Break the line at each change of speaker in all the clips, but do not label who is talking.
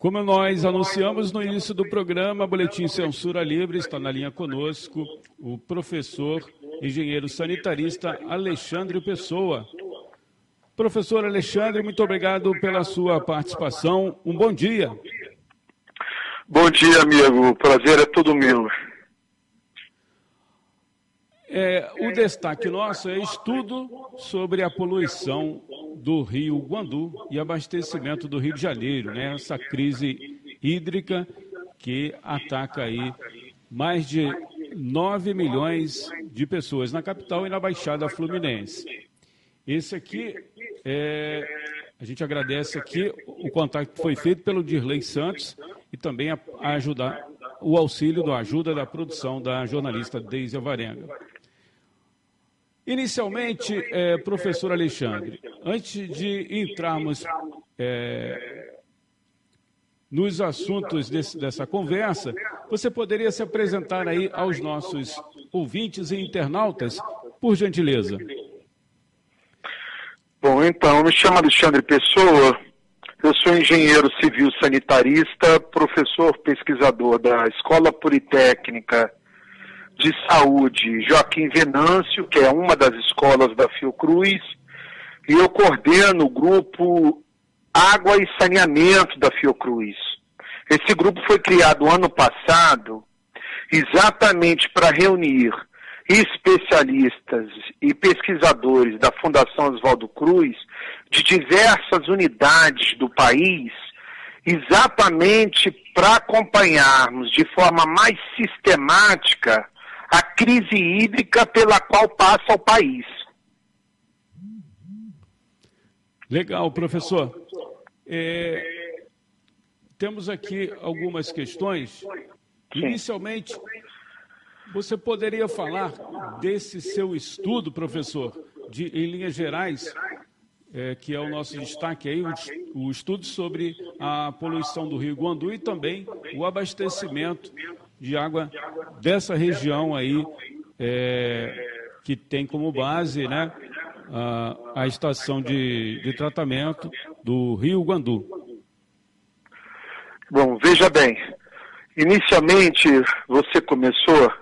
Como nós anunciamos no início do programa, Boletim Censura Livre está na linha conosco o professor, engenheiro sanitarista Alexandre Pessoa. Professor Alexandre, muito obrigado pela sua participação. Um bom dia.
Bom dia, amigo. O prazer é todo meu.
É, o destaque nosso é estudo sobre a poluição do rio Guandu e abastecimento do Rio de Janeiro, né? Essa crise hídrica que ataca aí mais de 9 milhões de pessoas na capital e na Baixada Fluminense. Esse aqui, é, a gente agradece aqui o contato que foi feito pelo Dirley Santos e também a, ajudar o auxílio da ajuda da produção da jornalista Deise Alvarenga. Inicialmente, é, professor Alexandre, antes de entrarmos é, nos assuntos desse, dessa conversa, você poderia se apresentar aí aos nossos ouvintes e internautas, por gentileza?
Bom, então, me chamo Alexandre Pessoa, eu sou engenheiro civil sanitarista, professor pesquisador da Escola Politécnica de Saúde Joaquim Venâncio, que é uma das escolas da Fiocruz, e eu coordeno o grupo Água e Saneamento da Fiocruz. Esse grupo foi criado ano passado exatamente para reunir especialistas e pesquisadores da Fundação Oswaldo Cruz de diversas unidades do país, exatamente para acompanharmos de forma mais sistemática a crise hídrica pela qual passa o país.
Legal, professor. É, temos aqui algumas questões. Inicialmente, você poderia falar desse seu estudo, professor, de, em linhas gerais, é, que é o nosso destaque aí, o, o estudo sobre a poluição do Rio Guandu e também o abastecimento de água dessa região aí, é, que tem como base né, a, a estação de, de tratamento do Rio Guandu.
Bom, veja bem, inicialmente você começou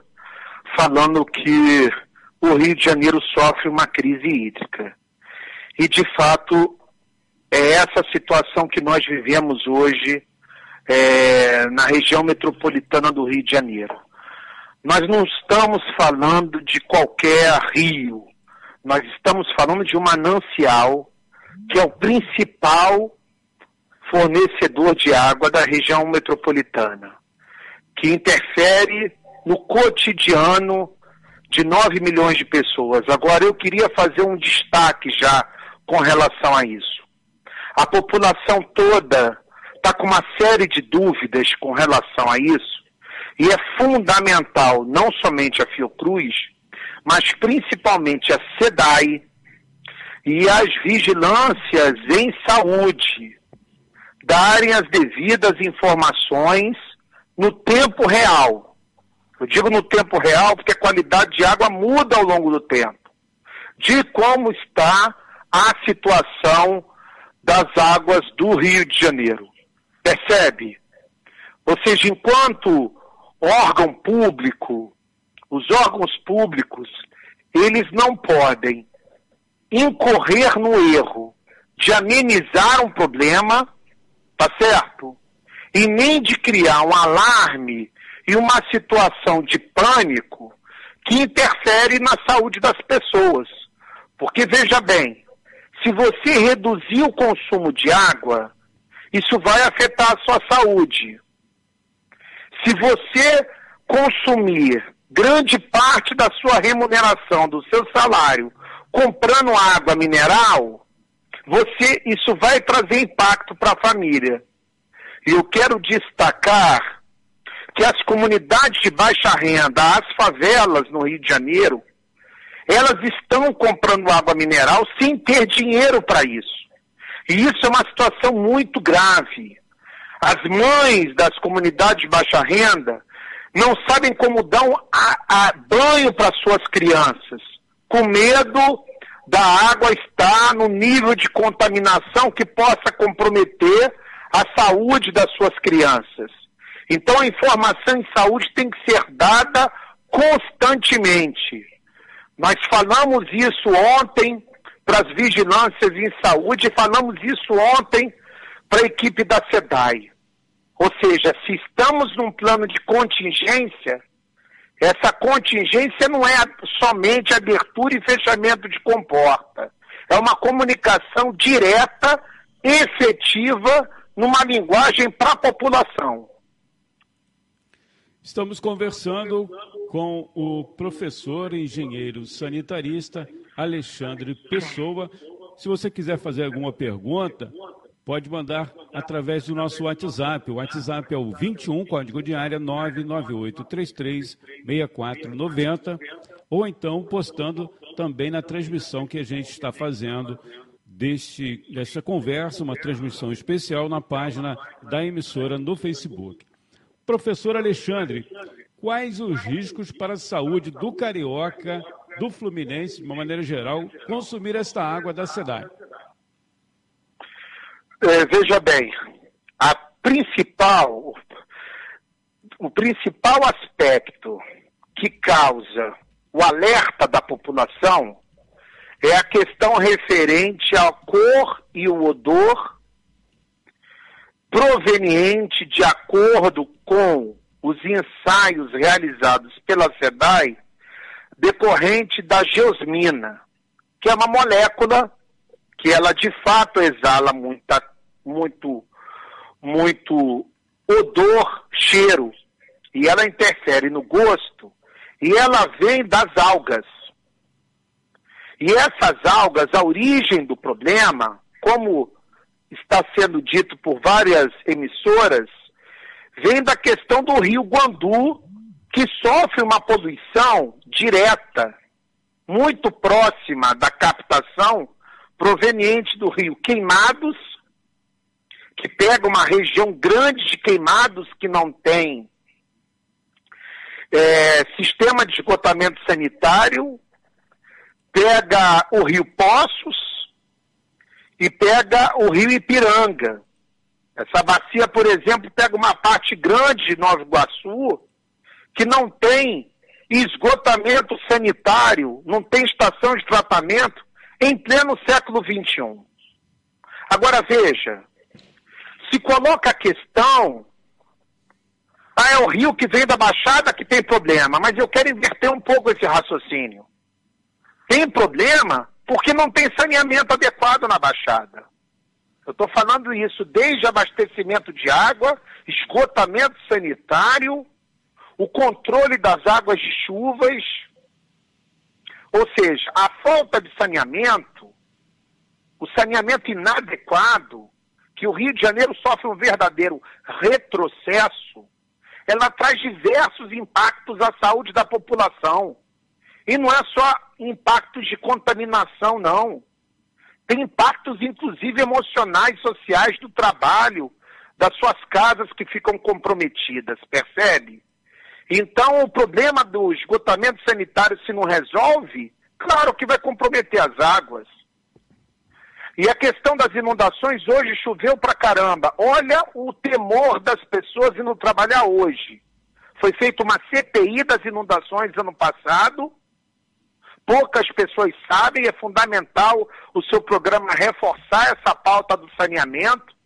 falando que o Rio de Janeiro sofre uma crise hídrica. E, de fato, é essa situação que nós vivemos hoje é, na região metropolitana do Rio de Janeiro. Nós não estamos falando de qualquer rio, nós estamos falando de um manancial que é o principal fornecedor de água da região metropolitana, que interfere no cotidiano de 9 milhões de pessoas. Agora, eu queria fazer um destaque já com relação a isso. A população toda está com uma série de dúvidas com relação a isso, e é fundamental não somente a Fiocruz, mas principalmente a SEDAI e as vigilâncias em saúde darem as devidas informações no tempo real. Eu digo no tempo real porque a qualidade de água muda ao longo do tempo. De como está a situação das águas do Rio de Janeiro. Percebe? Ou seja, enquanto órgão público, os órgãos públicos, eles não podem incorrer no erro de amenizar um problema, tá certo? E nem de criar um alarme e uma situação de pânico que interfere na saúde das pessoas. Porque veja bem, se você reduzir o consumo de água, isso vai afetar a sua saúde. Se você consumir grande parte da sua remuneração, do seu salário, comprando água mineral, você isso vai trazer impacto para a família. E eu quero destacar que as comunidades de baixa renda, as favelas no Rio de Janeiro, elas estão comprando água mineral sem ter dinheiro para isso. E isso é uma situação muito grave. As mães das comunidades de baixa renda não sabem como dar um a, a banho para suas crianças, com medo da água estar no nível de contaminação que possa comprometer a saúde das suas crianças. Então a informação em saúde tem que ser dada constantemente. Nós falamos isso ontem para as vigilâncias em saúde, falamos isso ontem para a equipe da SEDAI. Ou seja, se estamos num plano de contingência, essa contingência não é somente abertura e fechamento de comporta. É uma comunicação direta, efetiva, numa linguagem para a população.
Estamos conversando com o professor engenheiro sanitarista Alexandre Pessoa. Se você quiser fazer alguma pergunta, pode mandar através do nosso WhatsApp. O WhatsApp é o 21, código de área 998336490, ou então postando também na transmissão que a gente está fazendo deste, desta conversa, uma transmissão especial na página da emissora no Facebook. Professor Alexandre, quais os riscos para a saúde do carioca, do fluminense, de uma maneira geral, consumir esta água da cidade?
É, veja bem, a principal, o principal aspecto que causa o alerta da população é a questão referente à cor e o odor proveniente de acordo com os ensaios realizados pela SEDAI decorrente da geosmina, que é uma molécula que ela de fato exala muita, muito, muito odor, cheiro, e ela interfere no gosto, e ela vem das algas. E essas algas, a origem do problema, como está sendo dito por várias emissoras, vem da questão do rio Guandu, que sofre uma poluição direta, muito próxima da captação proveniente do rio Queimados, que pega uma região grande de queimados que não tem é, sistema de esgotamento sanitário, pega o rio Poços e pega o rio Ipiranga. Essa bacia, por exemplo, pega uma parte grande de Nova Iguaçu que não tem esgotamento sanitário, não tem estação de tratamento em pleno século XXI. Agora veja, se coloca a questão, ah, é o rio que vem da Baixada que tem problema, mas eu quero inverter um pouco esse raciocínio. Tem problema porque não tem saneamento adequado na Baixada. Eu estou falando isso desde abastecimento de água, esgotamento sanitário, o controle das águas de chuvas, ou seja, a falta de saneamento, o saneamento inadequado, que o Rio de Janeiro sofre um verdadeiro retrocesso, ela traz diversos impactos à saúde da população. E não é só impactos de contaminação, não. Tem impactos, inclusive, emocionais, sociais do trabalho, das suas casas que ficam comprometidas, percebe? Então, o problema do esgotamento sanitário, se não resolve, claro que vai comprometer as águas. E a questão das inundações, hoje choveu pra caramba. Olha o temor das pessoas indo trabalhar hoje. Foi feita uma CPI das inundações ano passado. Poucas pessoas sabem, é fundamental o seu programa reforçar essa pauta do saneamento.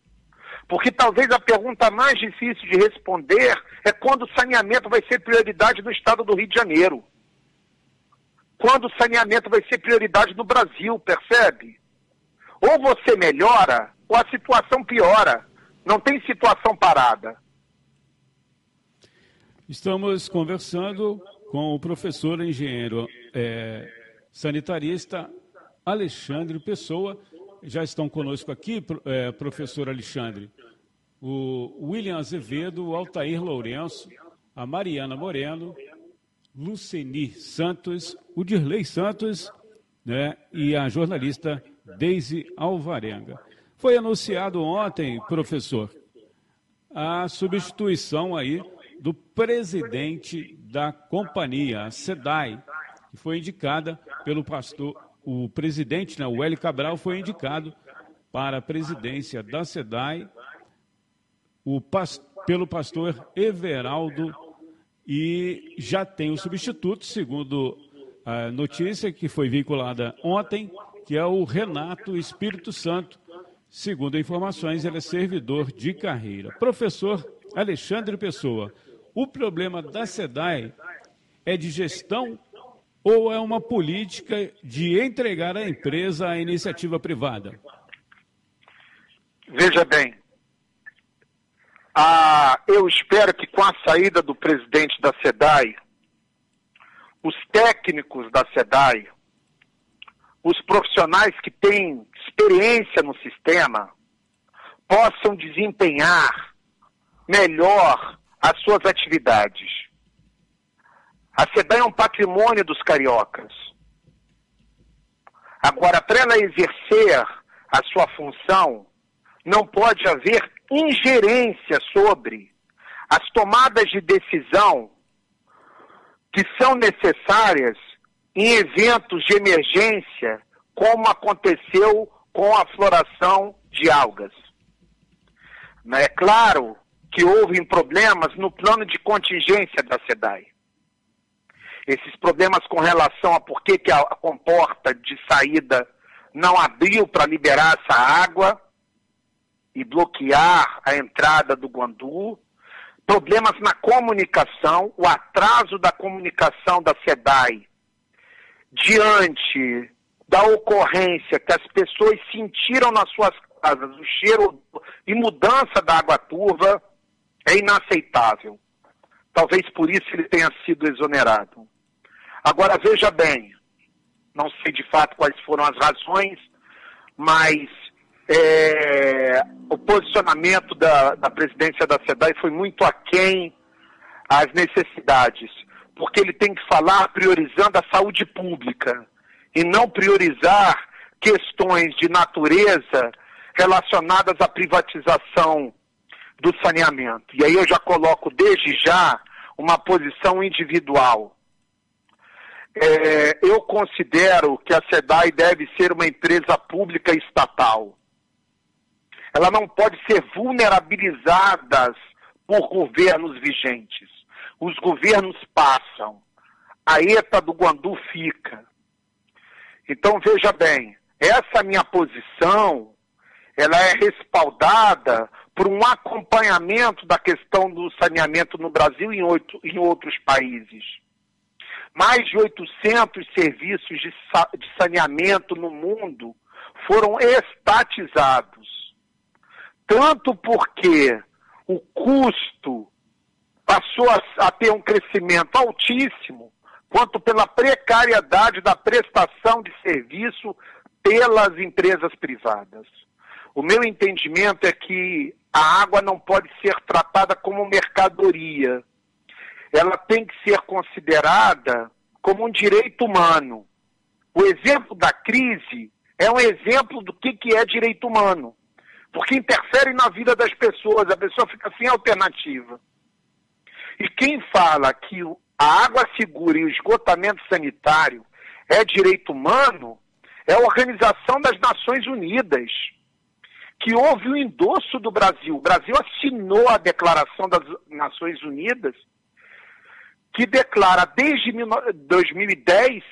Porque talvez a pergunta mais difícil de responder é quando o saneamento vai ser prioridade no estado do Rio de Janeiro. Quando o saneamento vai ser prioridade no Brasil, percebe? Ou você melhora, ou a situação piora. Não tem situação parada.
Estamos conversando com o professor engenheiro é, sanitarista Alexandre Pessoa. Já estão conosco aqui, é, professor Alexandre, o William Azevedo, o Altair Lourenço, a Mariana Moreno, Luceni Santos, o Dirley Santos né, e a jornalista Deise Alvarenga. Foi anunciado ontem, professor, a substituição aí do presidente da companhia, a SEDAI, que foi indicada pelo pastor, o presidente, né, o Hélio Cabral, foi indicado para a presidência da SEDAI pelo pastor Everaldo e já tem o substituto, segundo a notícia que foi vinculada ontem, que é o Renato Espírito Santo. Segundo informações, ele é servidor de carreira. Professor Alexandre Pessoa, o problema da SEDAI é de gestão ou é uma política de entregar a empresa à iniciativa privada?
Veja bem, eu espero que com a saída do presidente da SEDAI, os técnicos da SEDAI, os profissionais que têm experiência no sistema, possam desempenhar melhor as suas atividades. A SEDAI é um patrimônio dos cariocas. Agora, para ela exercer a sua função, não pode haver ingerência sobre as tomadas de decisão que são necessárias em eventos de emergência, como aconteceu com a floração de algas. É claro que houve problemas no plano de contingência da SEDAI. Esses problemas com relação a por que, que a comporta de saída não abriu para liberar essa água, e bloquear a entrada do Guandu, problemas na comunicação, o atraso da comunicação da SEDAI diante da ocorrência que as pessoas sentiram nas suas casas, o cheiro e mudança da água turva é inaceitável. Talvez por isso ele tenha sido exonerado. Agora veja bem, não sei de fato quais foram as razões, mas é, o posicionamento da, da presidência da SEDAI foi muito aquém às necessidades, porque ele tem que falar priorizando a saúde pública e não priorizar questões de natureza relacionadas à privatização do saneamento. E aí eu já coloco desde já uma posição individual. É, eu considero que a SEDAI deve ser uma empresa pública estatal ela não pode ser vulnerabilizada por governos vigentes. Os governos passam, a ETA do Guandu fica. Então veja bem, essa minha posição, ela é respaldada por um acompanhamento da questão do saneamento no Brasil e em, oito, em outros países. Mais de 800 serviços de, de saneamento no mundo foram estatizados tanto porque o custo passou a, a ter um crescimento altíssimo, quanto pela precariedade da prestação de serviço pelas empresas privadas. O meu entendimento é que a água não pode ser tratada como mercadoria. Ela tem que ser considerada como um direito humano. O exemplo da crise é um exemplo do que, que é direito humano porque interfere na vida das pessoas, a pessoa fica sem alternativa. E quem fala que a água segura e o esgotamento sanitário é direito humano é a Organização das Nações Unidas, que houve o endosso do Brasil. O Brasil assinou a Declaração das Nações Unidas, que declara desde 2010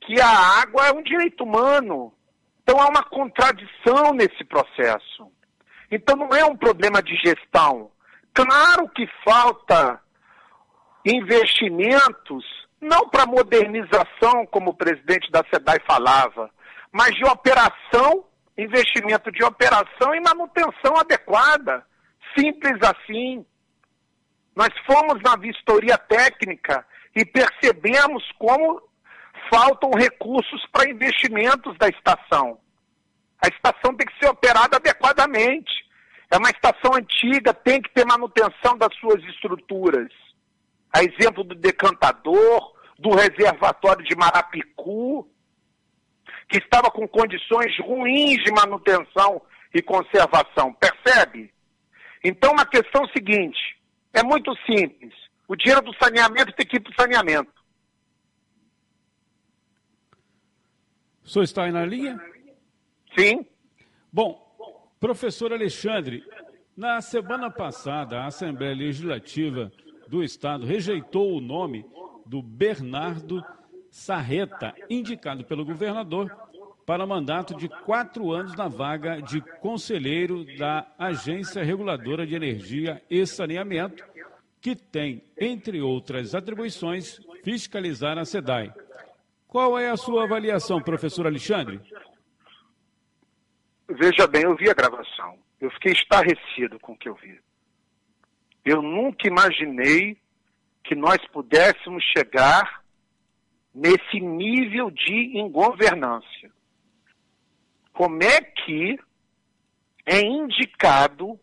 que a água é um direito humano. Então há uma contradição nesse processo. Então não é um problema de gestão. Claro que falta investimentos, não para modernização, como o presidente da SEDAI falava, mas de operação, investimento de operação e manutenção adequada. Simples assim. Nós fomos na vistoria técnica e percebemos como faltam recursos para investimentos da estação. A estação tem que ser operada adequadamente. É uma estação antiga, tem que ter manutenção das suas estruturas. A exemplo do decantador, do reservatório de Marapicu, que estava com condições ruins de manutenção e conservação. Percebe? Então, uma questão seguinte: é muito simples. O dinheiro do saneamento tem que ir para o saneamento.
O senhor está aí na linha?
Sim.
Bom, professor Alexandre, Na semana passada, a Assembleia Legislativa do Estado rejeitou o nome do Bernardo Sarreta, indicado pelo governador para mandato de quatro anos na vaga de conselheiro da Agência Reguladora de Energia e Saneamento, que tem, entre outras atribuições, fiscalizar a SEDAI. Qual é a sua avaliação, professor Alexandre?
Veja bem, eu vi a gravação. Eu fiquei estarrecido com o que eu vi. Eu nunca imaginei que nós pudéssemos chegar nesse nível de ingovernância. Como é que é indicado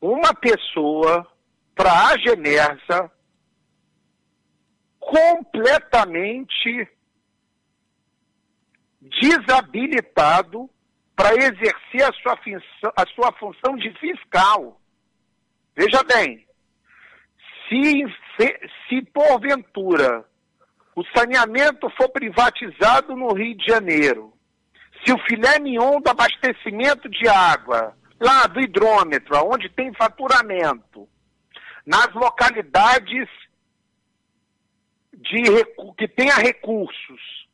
uma pessoa para a Genersa completamente desabilitado para exercer a sua, função, a sua função de fiscal. Veja bem, se, se, se porventura o saneamento for privatizado no Rio de Janeiro, se o filé mignon do abastecimento de água, lá do hidrômetro, onde tem faturamento, nas localidades de, que tenha recursos,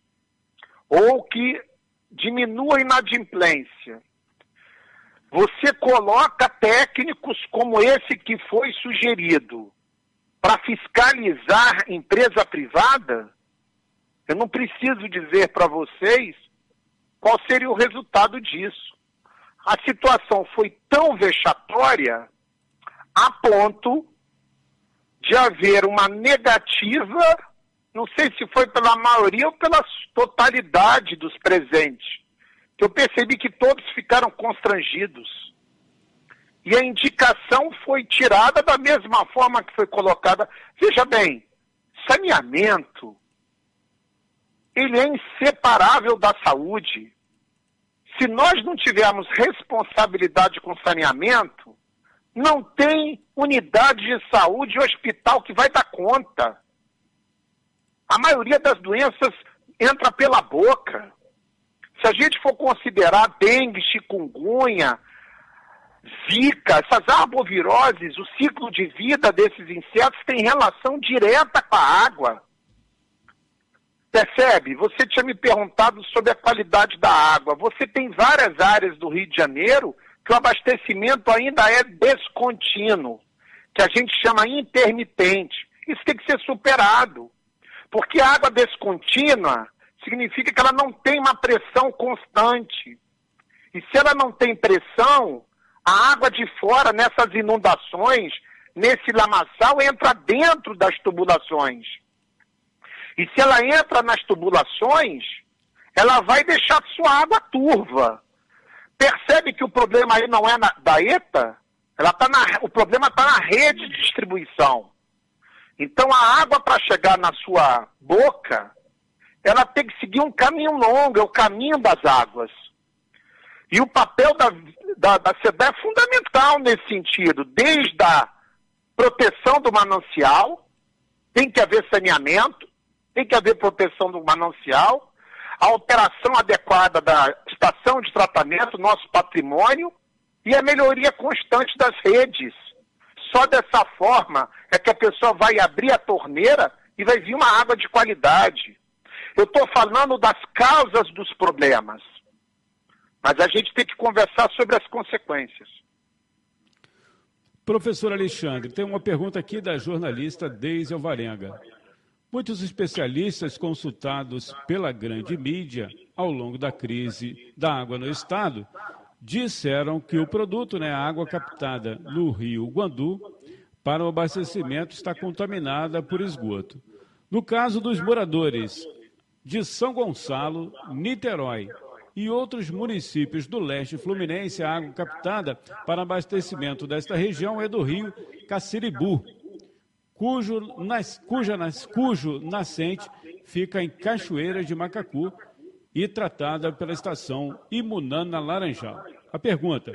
ou que diminua a inadimplência, você coloca técnicos como esse que foi sugerido para fiscalizar empresa privada, eu não preciso dizer para vocês qual seria o resultado disso. A situação foi tão vexatória a ponto de haver uma negativa, não sei se foi pela maioria ou pela totalidade dos presentes, que eu percebi que todos ficaram constrangidos. E a indicação foi tirada da mesma forma que foi colocada. Veja bem, saneamento, ele é inseparável da saúde. Se nós não tivermos responsabilidade com saneamento, não tem unidade de saúde e hospital que vai dar conta. A maioria das doenças entra pela boca. Se a gente for considerar dengue, chikungunya, zika, essas arboviroses, o ciclo de vida desses insetos tem relação direta com a água. Percebe? Você tinha me perguntado sobre a qualidade da água. Você tem várias áreas do Rio de Janeiro que o abastecimento ainda é descontínuo, que a gente chama intermitente. Isso tem que ser superado. Porque a água descontínua significa que ela não tem uma pressão constante. E se ela não tem pressão, a água de fora, nessas inundações, nesse lamaçal, entra dentro das tubulações. E se ela entra nas tubulações, ela vai deixar sua água turva. Percebe que o problema aí não é na, da ETA? Ela tá na, o problema está na rede de distribuição. Então a água para chegar na sua boca, ela tem que seguir um caminho longo, é o caminho das águas. E o papel da, da, da é fundamental nesse sentido, desde a proteção do manancial, tem que haver saneamento, tem que haver proteção do manancial, a operação adequada da estação de tratamento, nosso patrimônio, e a melhoria constante das redes. Só dessa forma é que a pessoa vai abrir a torneira e vai vir uma água de qualidade. Eu estou falando das causas dos problemas. Mas a gente tem que conversar sobre as consequências.
Professor Alexandre, tem uma pergunta aqui da jornalista Deise Alvarenga. Muitos especialistas consultados pela grande mídia ao longo da crise da água no estado disseram que o produto, né, a água captada no rio Guandu, para o abastecimento está contaminada por esgoto. No caso dos moradores de São Gonçalo, Niterói e outros municípios do leste fluminense, a água captada para abastecimento desta região é do rio Caciribu, cujo, nas, cuja, nas, cujo nascente fica em Cachoeira de Macacu e tratada pela estação Imunana Laranjal. A pergunta: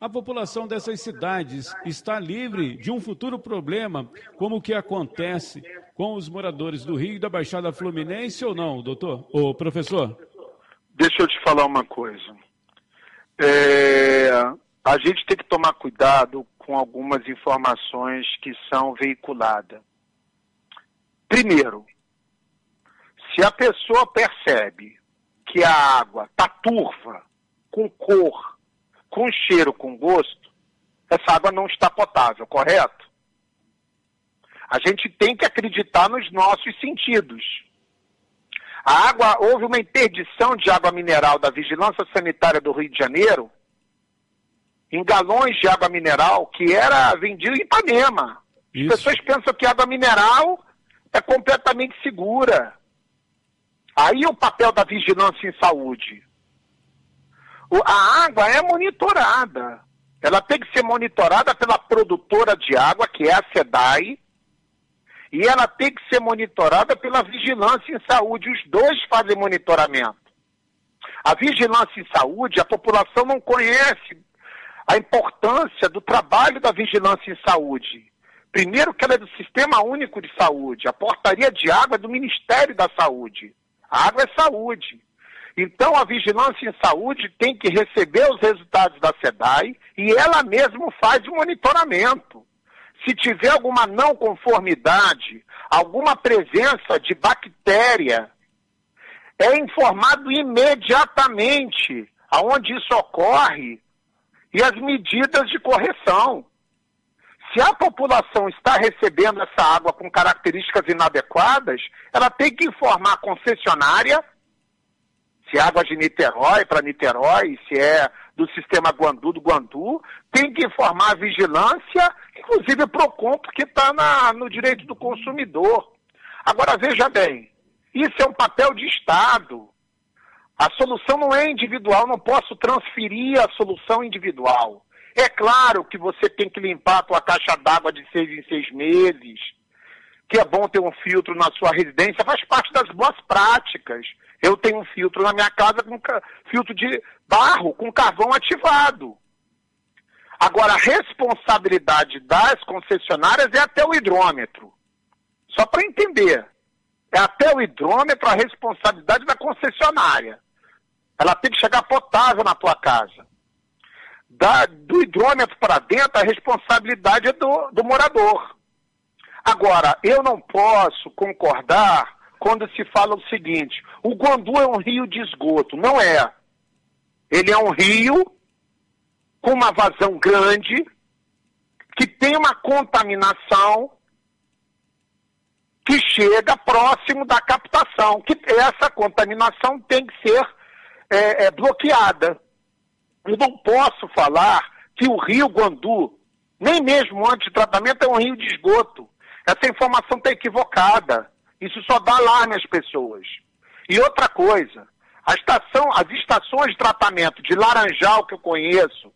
a população dessas cidades está livre de um futuro problema, como o que acontece com os moradores do Rio e da Baixada Fluminense ou não, doutor? Ou professor?
Deixa eu te falar uma coisa. É, a gente tem que tomar cuidado com algumas informações que são veiculadas. Primeiro, se a pessoa percebe que a água está turva, com cor, com cheiro, com gosto, essa água não está potável, correto? A gente tem que acreditar nos nossos sentidos. A água, houve uma interdição de água mineral da Vigilância Sanitária do Rio de Janeiro em galões de água mineral que era vendido em Ipanema. Isso. As pessoas pensam que água mineral é completamente segura. Aí o papel da vigilância em saúde. O, a água é monitorada. Ela tem que ser monitorada pela produtora de água, que é a SEDAI, e ela tem que ser monitorada pela vigilância em saúde. Os dois fazem monitoramento. A vigilância em saúde, a população não conhece a importância do trabalho da vigilância em saúde. Primeiro, que ela é do Sistema Único de Saúde, a portaria de água é do Ministério da Saúde. A água é saúde. Então, a vigilância em saúde tem que receber os resultados da SEDAI e ela mesma faz o monitoramento. Se tiver alguma não conformidade, alguma presença de bactéria, é informado imediatamente aonde isso ocorre e as medidas de correção. Se a população está recebendo essa água com características inadequadas, ela tem que informar a concessionária, se é água de Niterói para Niterói, se é do sistema Guandu do Guandu, tem que informar a vigilância, inclusive o PROCON, porque está no direito do consumidor. Agora, veja bem, isso é um papel de Estado. A solução não é individual, não posso transferir a solução individual. É claro que você tem que limpar a tua caixa d'água de seis em seis meses, que é bom ter um filtro na sua residência, faz parte das boas práticas. Eu tenho um filtro na minha casa com filtro de barro com carvão ativado. Agora, a responsabilidade das concessionárias é até o hidrômetro. Só para entender. É até o hidrômetro a responsabilidade da concessionária. Ela tem que chegar potável na tua casa. Da, do hidrômetro para dentro, a responsabilidade é do, do morador. Agora, eu não posso concordar quando se fala o seguinte: o Guandu é um rio de esgoto. Não é. Ele é um rio com uma vazão grande, que tem uma contaminação que chega próximo da captação, que essa contaminação tem que ser é, é, bloqueada. Eu não posso falar que o rio Guandu, nem mesmo antes de tratamento, é um rio de esgoto. Essa informação está equivocada. Isso só dá alarme às pessoas. E outra coisa, a estação, as estações de tratamento de Laranjal que eu conheço,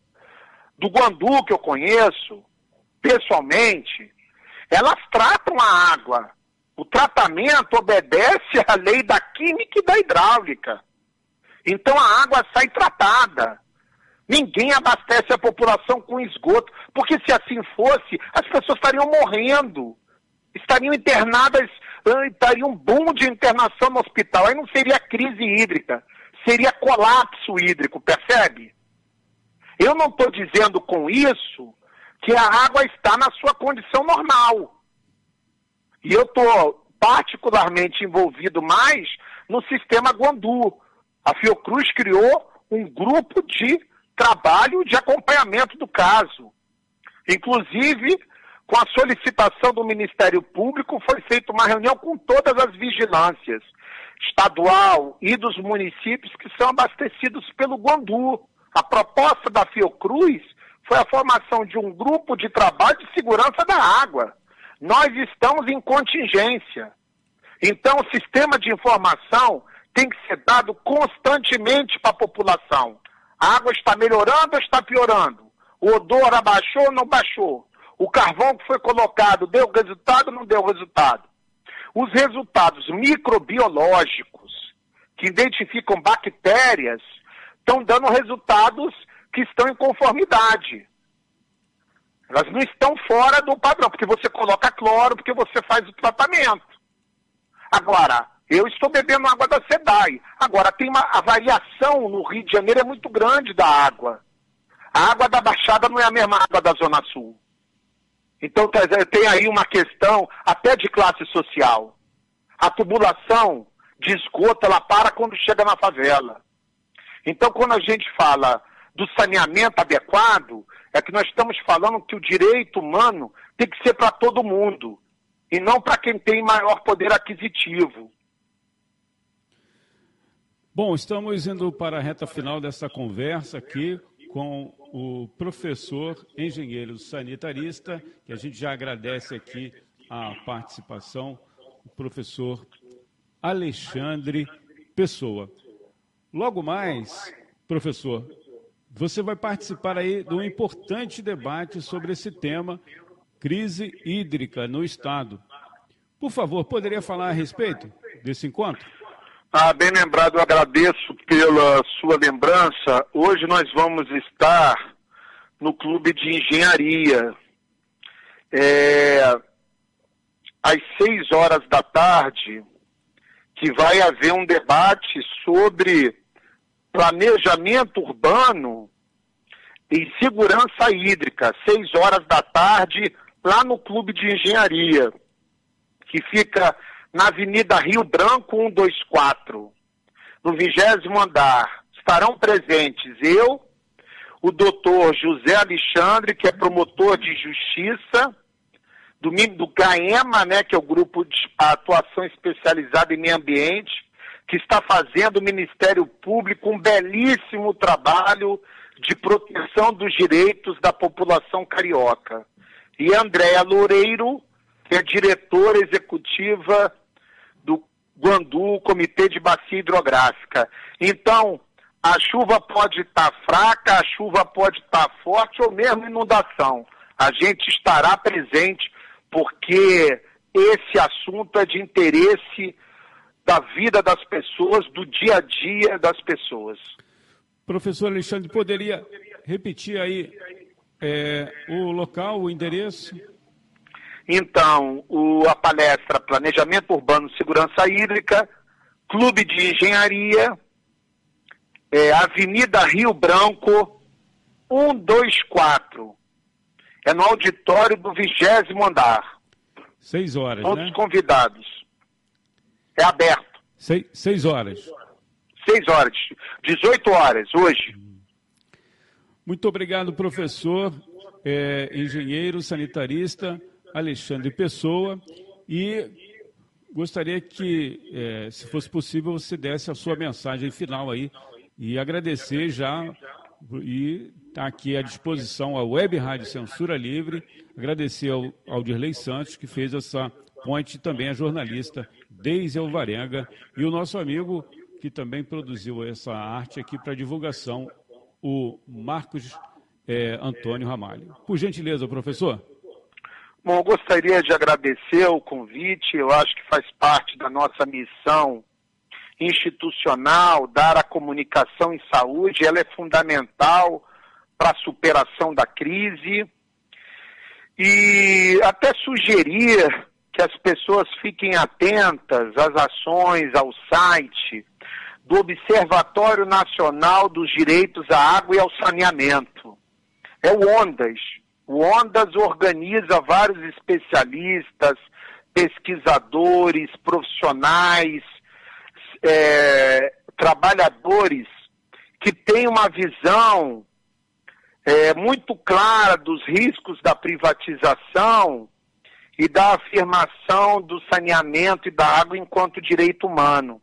do Guandu que eu conheço, pessoalmente, elas tratam a água. O tratamento obedece à lei da química e da hidráulica. Então a água sai tratada. Ninguém abastece a população com esgoto, porque se assim fosse, as pessoas estariam morrendo, estariam internadas, estaria um boom de internação no hospital. Aí não seria crise hídrica, seria colapso hídrico, percebe? Eu não estou dizendo com isso que a água está na sua condição normal. E eu estou particularmente envolvido mais no sistema Guandu, a Fiocruz criou um grupo de trabalho de acompanhamento do caso. Inclusive, com a solicitação do Ministério Público, foi feita uma reunião com todas as vigilâncias, estadual e dos municípios que são abastecidos pelo Guandu. A proposta da Fiocruz foi a formação de um grupo de trabalho de segurança da água. Nós estamos em contingência. Então, o sistema de informação tem que ser dado constantemente para a população. A água está melhorando ou está piorando? O odor abaixou ou não baixou? O carvão que foi colocado deu resultado ou não deu resultado? Os resultados microbiológicos que identificam bactérias estão dando resultados que estão em conformidade. Elas não estão fora do padrão, porque você coloca cloro, porque você faz o tratamento. Agora, eu estou bebendo água da SEDAI. Agora, tem uma, a variação no Rio de Janeiro é muito grande da água. A água da Baixada não é a mesma água da Zona Sul. Então tem aí uma questão até de classe social. A tubulação de esgoto, ela para quando chega na favela. Então, quando a gente fala do saneamento adequado, é que nós estamos falando que o direito humano tem que ser para todo mundo, e não para quem tem maior poder aquisitivo.
Bom, estamos indo para a reta final dessa conversa aqui com o professor engenheiro sanitarista, que a gente já agradece aqui a participação, o professor Alexandre Pessoa. Logo mais, professor, você vai participar aí de um importante debate sobre esse tema, crise hídrica no Estado. Por favor, poderia falar a respeito desse encontro?
Ah, bem lembrado, eu agradeço pela sua lembrança. Hoje nós vamos estar no Clube de Engenharia. É, às seis horas da tarde, que vai haver um debate sobre planejamento urbano e segurança hídrica, seis horas da tarde, lá no Clube de Engenharia, que fica na Avenida Rio Branco 124, no vigésimo andar. Estarão presentes eu, o doutor José Alexandre, que é promotor de justiça, do, do GAEMA, né, que é o Grupo de Atuação Especializada em Meio Ambiente, que está fazendo o Ministério Público um belíssimo trabalho de proteção dos direitos da população carioca. E Andréa Loureiro, que é diretora executiva Guandu, Comitê de Bacia Hidrográfica. Então, a chuva pode estar tá fraca, a chuva pode estar tá forte ou mesmo inundação. A gente estará presente porque esse assunto é de interesse da vida das pessoas, do dia a dia das pessoas.
Professor Alexandre, poderia repetir aí é, o local, o endereço?
Então, o, a palestra Planejamento Urbano Segurança Hídrica, Clube de Engenharia, é, Avenida Rio Branco, 124. É no auditório do vigésimo andar.
Seis horas,
Todos
né?
convidados. É aberto.
Seis, seis horas.
Seis horas. 18 horas, hoje.
Muito obrigado, professor, é, engenheiro, sanitarista, Alexandre Pessoa. E gostaria que, é, se fosse possível, você desse a sua mensagem final aí e agradecer já e está aqui à disposição a Web Rádio Censura Livre. Agradecer ao Aldirley Santos, que fez essa ponte, também a jornalista Deise Alvarenga, e o nosso amigo, que também produziu essa arte aqui para divulgação, o Marcos é, Antônio Ramalho. Por gentileza, professor.
Bom, gostaria de agradecer o convite, eu acho que faz parte da nossa missão institucional, dar a comunicação em saúde, ela é fundamental para a superação da crise. E até sugerir que as pessoas fiquem atentas às ações, ao site do Observatório Nacional dos Direitos à Água e ao Saneamento. É o ONDAS. O ONDAS organiza vários especialistas, pesquisadores, profissionais, é, trabalhadores que têm uma visão é, muito clara dos riscos da privatização e da afirmação do saneamento e da água enquanto direito humano.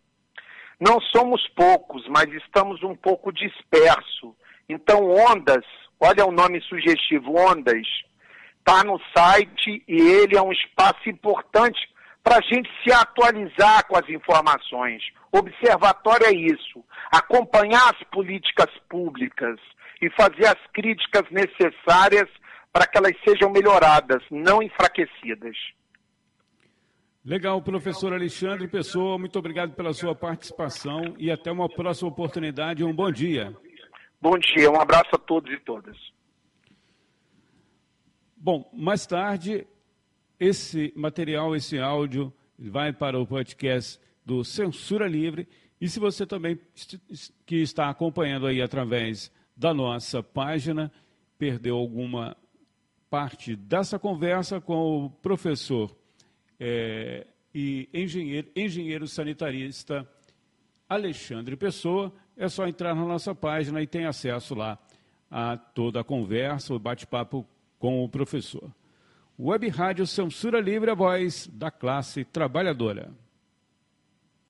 Não somos poucos, mas estamos um pouco dispersos. Então, Ondas, olha o nome sugestivo, Ondas, está no site e ele é um espaço importante para a gente se atualizar com as informações. Observatório é isso, acompanhar as políticas públicas e fazer as críticas necessárias para que elas sejam melhoradas, não enfraquecidas.
Legal, professor Alexandre Pessoa, muito obrigado pela sua participação e até uma próxima oportunidade. Um bom dia.
Bom dia, um abraço a todos e todas.
Bom, mais tarde, esse material, esse áudio, vai para o podcast do Censura Livre. E se você também que está acompanhando aí através da nossa página, perdeu alguma parte dessa conversa com o professor é, e engenheiro, engenheiro sanitarista Alexandre Pessoa, é só entrar na nossa página e tem acesso lá a toda a conversa, o bate-papo com o professor. Web Rádio Censura Livre, a voz da classe trabalhadora.